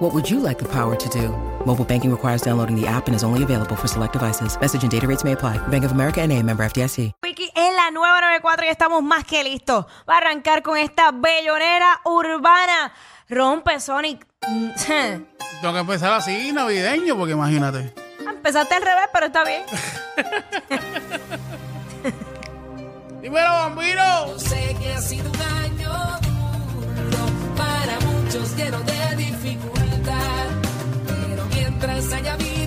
What would you like the power to do? Mobile banking requires downloading the app and is only available for select devices. Message and data rates may apply. Bank of America and a member FDIC. Wiki en la nueva 94 y estamos más que listos para arrancar con esta bellonera urbana. Rompe Sonic. Tengo que empezar así, navideño, porque imagínate. Empezaste al revés, pero está bien. Dímelo, bambino. Sé que ha sido un año duro para muchos lleno de dificultad, pero mientras haya vida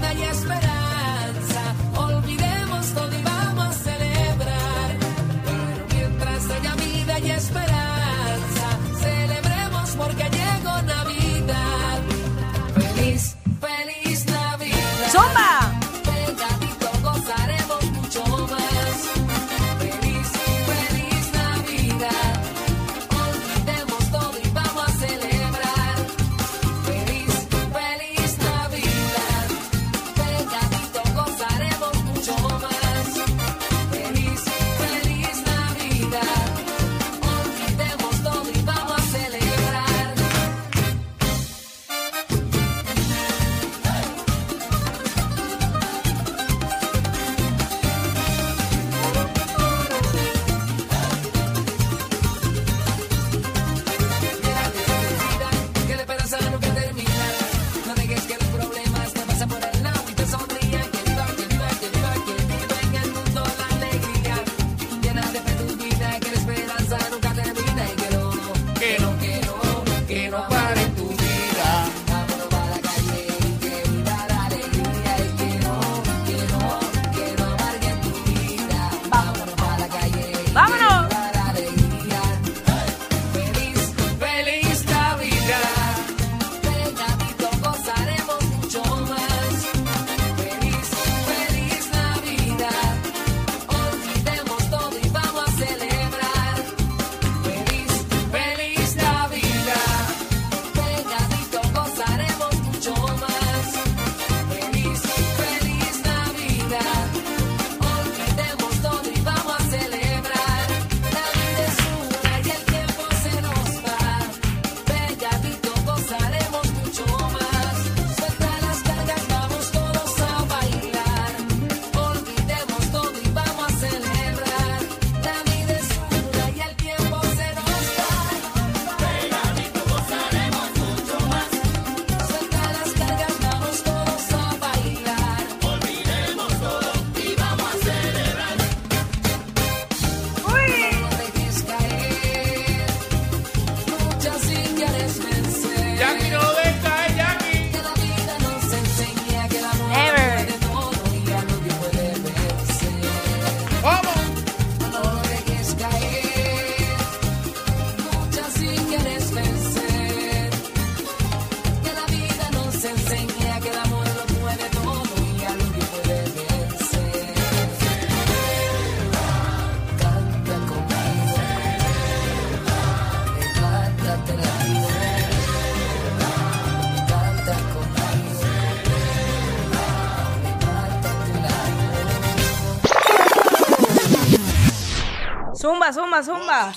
Zumba, zumba, zumba.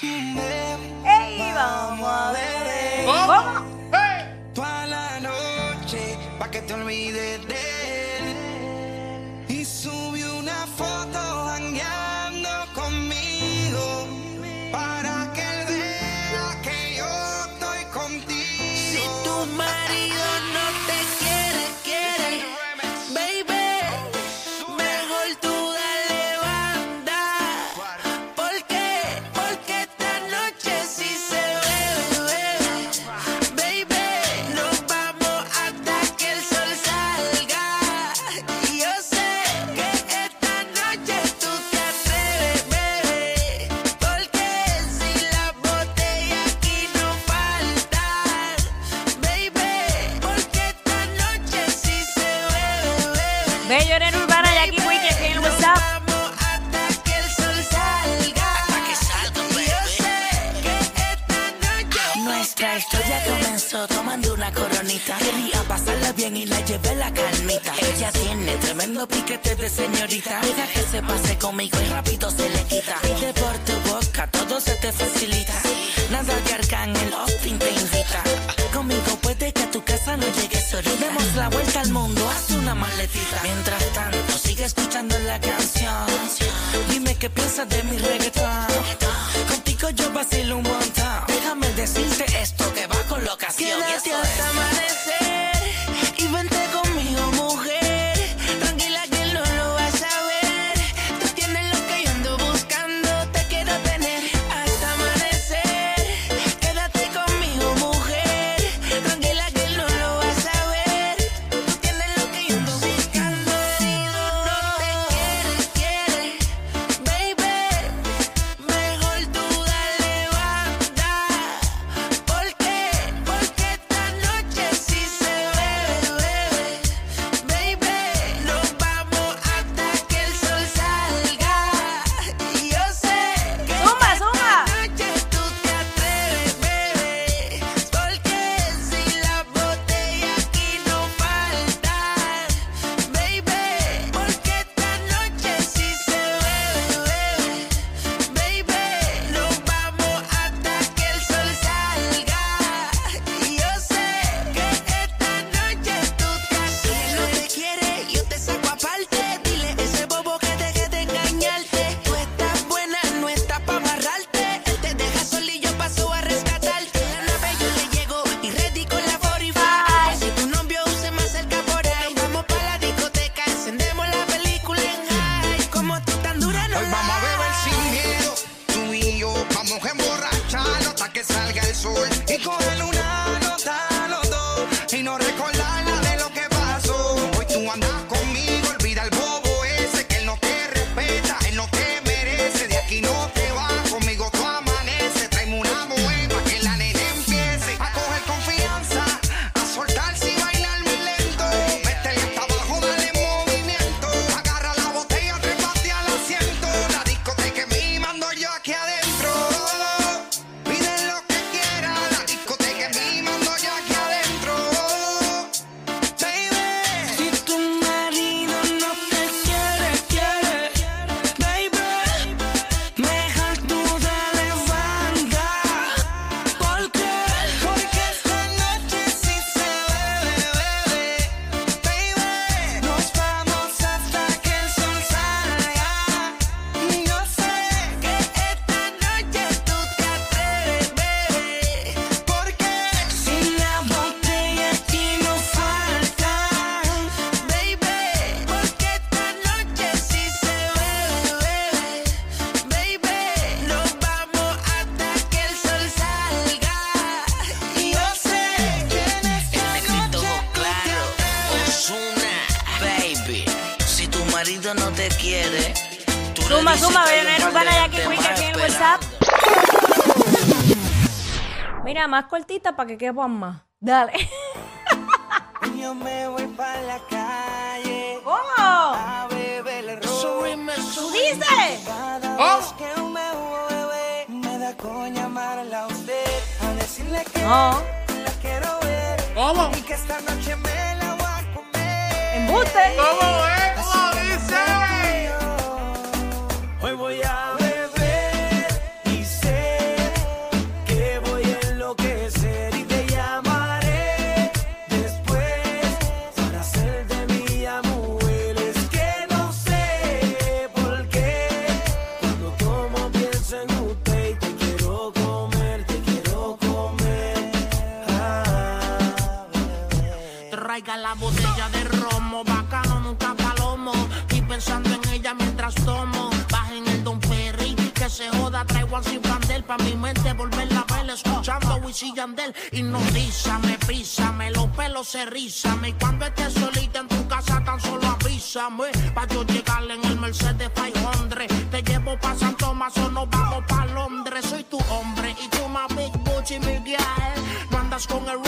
¡Ey, vamos a ver! ¿Cómo? ¡Hey! toda la noche pa' que te olvides de Nuestra historia comenzó tomando una coronita. Quería pasarla bien y la llevé la calmita. Ella tiene tremendo piquete de señorita. Deja que se pase conmigo y rápido se le quita. Pide por tu boca, todo se te facilita. Nada que Arcángel Austin te invita. Conmigo puede que a tu casa no llegue solita. Demos la vuelta al mundo, haz una maletita. Mientras tanto, sigue escuchando la canción. Dime qué piensas de mi reggaetón yo vacilo un montón. Déjame decirte esto que va con locación. Quédate y hasta es. amanecer. Zumba, zumba, Bellones Urbana, Jackie Quick aquí en el WhatsApp. Mira, más cortita para que quepan más. Dale. Yo me voy para la calle. ¿Cómo? A beber el Subirme, ¡Dice! Cada vez ¿Oh? que me mueve, me da con llamarla a usted. A decirle que No. la quiero ver. ¿Cómo? Y que esta noche me la voy a comer. ¡Embuste! ¿Cómo es? la botella de romo, bacano, nunca palomo. Y pensando en ella mientras tomo. Bajen el Don Perry, que se joda, traigo al Cifrandel. Pa' mi mente volver la vela escuchando Wisin Yandel. Hipnotízame, písame, los pelos se rizame. Y cuando estés solita en tu casa, tan solo avísame. Pa' yo llegarle en el Mercedes 500. Te llevo pa' San Tomás o nos vamos pa' Londres. Soy tu hombre y tú más Big Butch y Miguel. No andas con el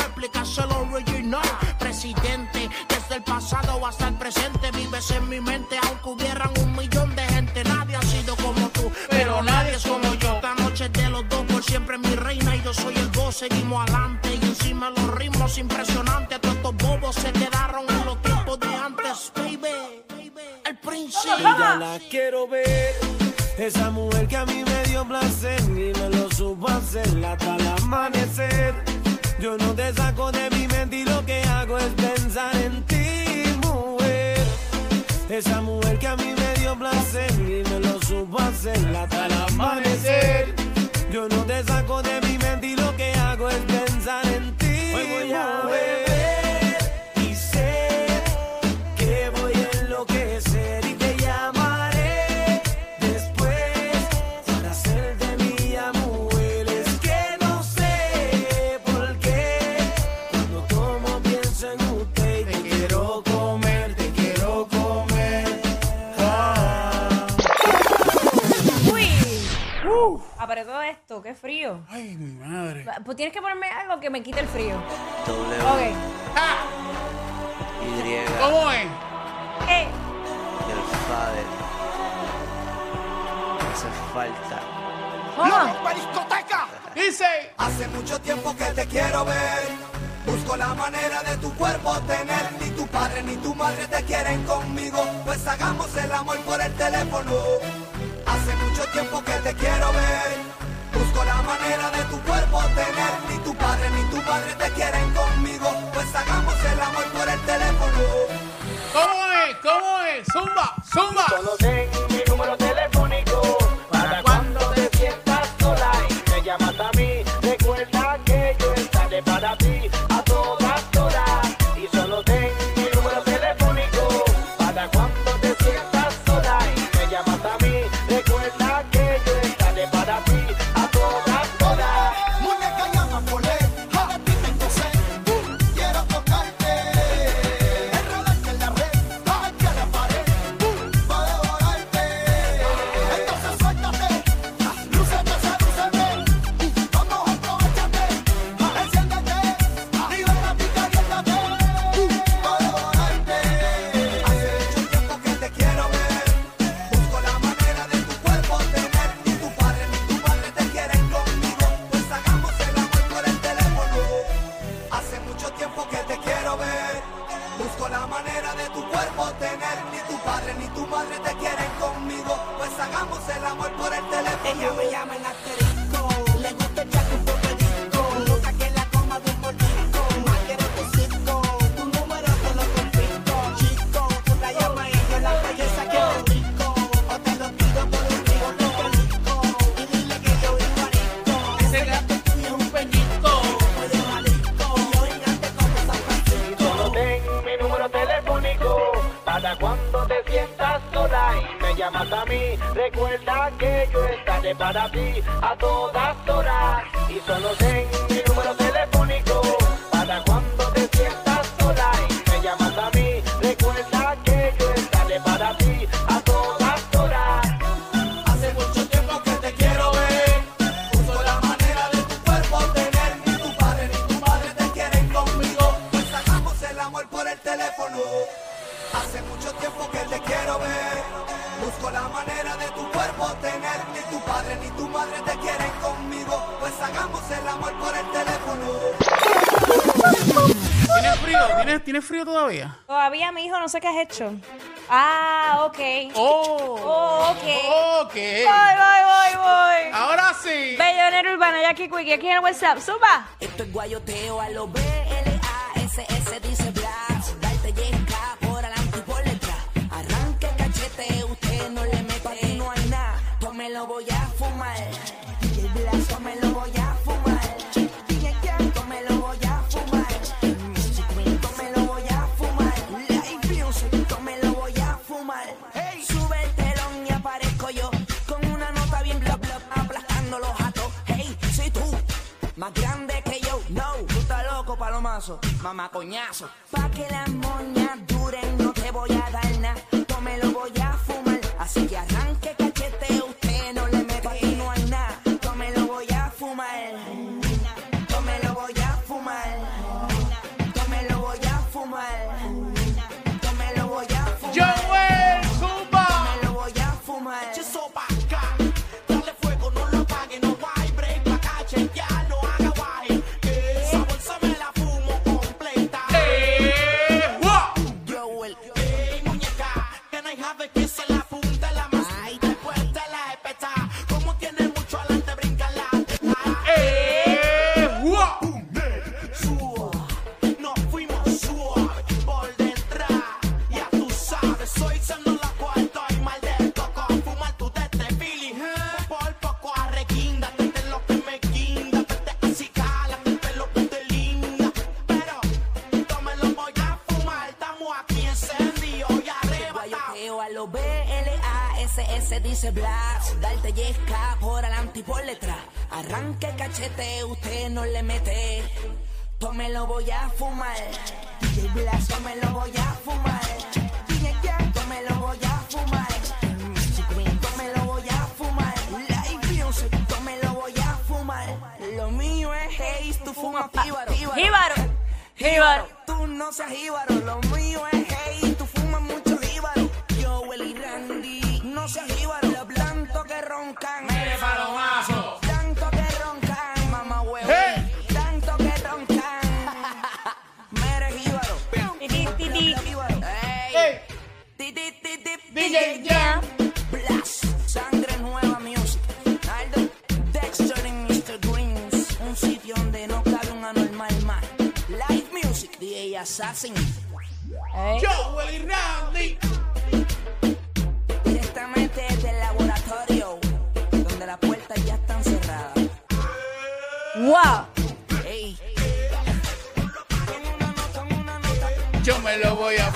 obligado a presente. Vives en mi mente, aunque hubieran un millón de gente. Nadie ha sido como tú, pero nadie es como yo. Esta noche es de los dos, por siempre mi reina y yo soy el dos. Seguimos adelante y encima los ritmos impresionantes. Todos estos bobos se quedaron en los tiempos de antes, baby. El príncipe. Y ya la quiero ver. Esa mujer que a mí me dio placer y me lo supo hasta el amanecer. Yo no te saco de mi mente y lo que hago es pensar en ti esa mujer que a mí me dio placer y me lo supo hacer hasta el amanecer. Yo no te saco de mi mente y lo que hago es pensar en ti. Hoy voy a beber Pues tienes que ponerme algo que me quite el frío. W, Ok. Ah, Y, ¿Cómo es? Eh, el Fader. Hace falta. ¿cómo? Dice. Hace mucho tiempo que te quiero ver. Busco la manera de tu cuerpo tener. Ni tu padre ni tu madre te quieren conmigo. Pues hagamos el amor por el teléfono. Hace mucho tiempo que te quiero ver. Manera de tu cuerpo tener. Ni tu padre ni tu madre te quieren conmigo. Pues hagamos el amor por el teléfono. ¿Cómo es? ¿Cómo es? Zumba, zumba. Conocen mi número telefónico busco la manera de tu cuerpo tener, ni tu padre ni tu madre te quieren conmigo, pues hagamos el amor por el teléfono. Ella me llama en asterisco, para ti a todas horas. Y solo ten mi número telefónico para cuando frío? ¿Tienes, ¿Tienes frío todavía? Todavía mi hijo no sé qué has hecho. Ah, ok. Oh. Oh, ok. Ok. Voy, voy, voy, voy. Ahora sí. Bellonero urbano, Jackie Quickie, aquí en el WhatsApp. Suba. Esto es guayoteo a lo B-L-A-S-S dice Blas. Darte yesca por adelante y por detrás. Arranque cachete, usted no le mete. Pa' ti no hay nada, yo me lo voy a Más grande que yo, no, tú estás loco, palomazo, mamá coñazo. Pa' que las moñas duren, no te voy a dar nada, yo me lo voy a fumar. Así que arranque Powell. Hey, muñeca, can I have a kiss alive? ese blast, darte yesca por adelante y por. Arranque cachete, usted no le mete. Tome lo voy a fumar. DJ Blas, tome lo voy a fumar. DJ Jan, tome lo voy a fumar. Tome lo voy a fumar. Live Music, tome lo voy a fumar. Lo mío es Haze, tú fumas píbaro. Jíbaro. Jíbaro. Tú no seas jíbaro. Lo mío es Haze, tú fumas mucho jíbaro. Yo, el Randy, no seas jíbaro. yeah, yeah. Blast, sangre nueva music. Aldo, Dexter y Mr. Greens. Un sitio donde no cabe un anormal más. Live music, DJ Assassin. ¿Eh? Yo, Willy Randy. Directamente desde el laboratorio, donde las puertas ya están cerradas. ¡Wow! Hey. Yo me lo voy a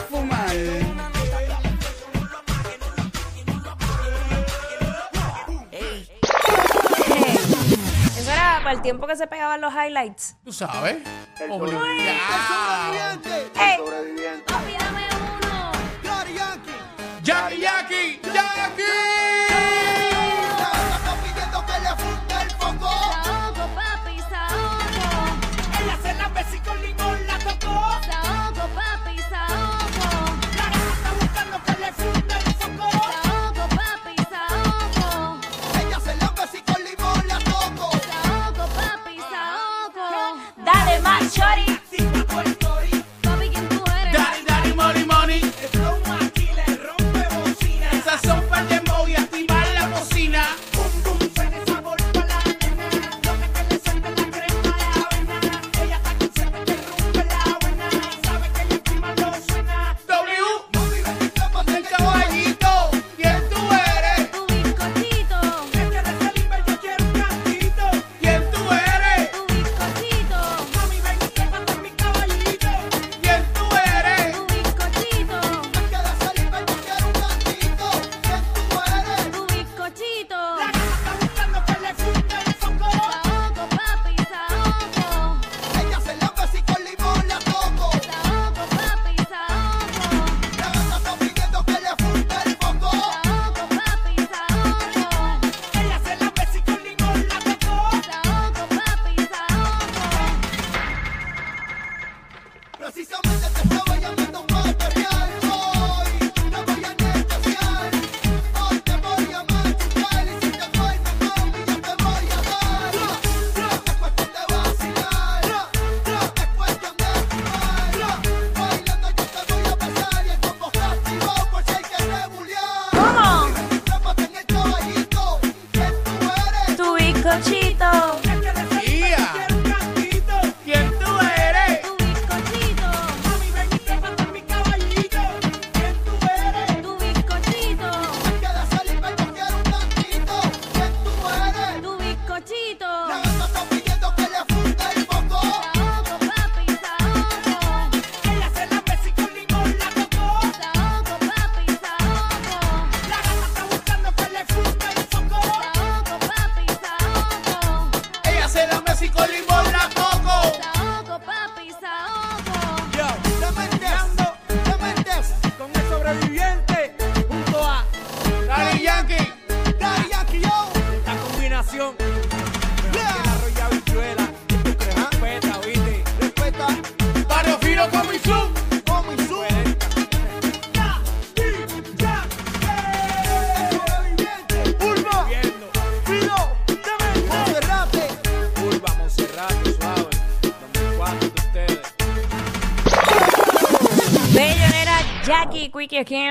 para el tiempo que se pegaban los highlights. Tú sabes. El sobreviviente. El sobreviviente.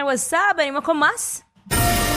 I was sobbing. Como assim?